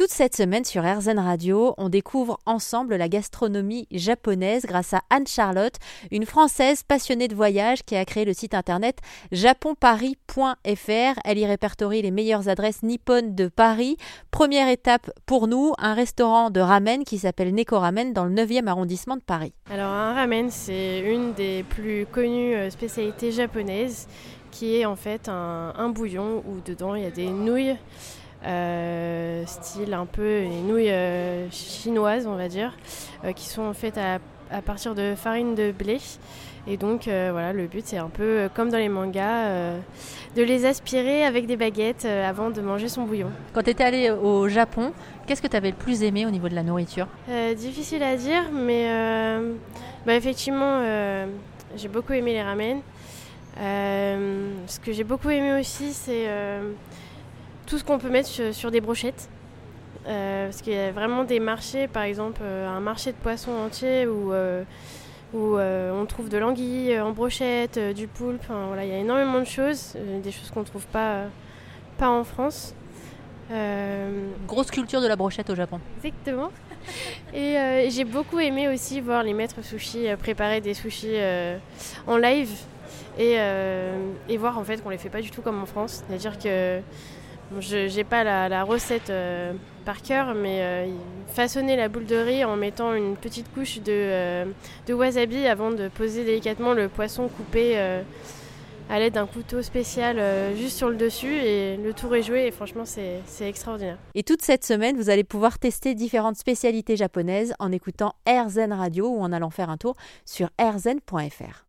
Toute cette semaine sur RZN Radio, on découvre ensemble la gastronomie japonaise grâce à Anne-Charlotte, une Française passionnée de voyage qui a créé le site internet japonparis.fr. Elle y répertorie les meilleures adresses nippones de Paris. Première étape pour nous, un restaurant de ramen qui s'appelle Neko Ramen dans le 9e arrondissement de Paris. Alors un ramen, c'est une des plus connues euh, spécialités japonaises qui est en fait un, bouillon où dedans il y a des nouilles style un peu les nouilles euh, chinoises, on va dire, euh, qui sont faites à, à, partir de farine de blé. Et donc voilà, le but c'est un peu comme dans les mangas, de les aspirer avec des baguettes avant de manger son bouillon. Quand tu étais allé au Japon, qu'est-ce que tu avais le plus aimé au niveau de la nourriture? Difficile à dire, mais bah, effectivement, j'ai beaucoup aimé les ramen. ce que j'ai beaucoup aimé aussi, c'est tout ce qu'on peut mettre sur, des brochettes. Euh, parce qu'il y a vraiment des marchés, par exemple euh, un marché de poissons entier où, euh, où on trouve de l'anguille en brochette, du poulpe, voilà, il y a énormément de choses, des choses qu'on ne trouve pas, pas en France. Grosse culture de la brochette au Japon. Exactement. Et j'ai beaucoup aimé aussi voir les maîtres sushis préparer des sushis en live et, et, voir en fait qu'on les fait pas du tout comme en France. C'est-à-dire que je n'ai pas la, recette euh, par cœur, mais euh, façonner la boule de riz en mettant une petite couche de, euh, wasabi avant de poser délicatement le poisson coupé à l'aide d'un couteau spécial juste sur le dessus et le tour est joué et franchement c'est extraordinaire. Et toute cette semaine, vous allez pouvoir tester différentes spécialités japonaises en écoutant AirZen Radio ou en allant faire un tour sur airzen.fr.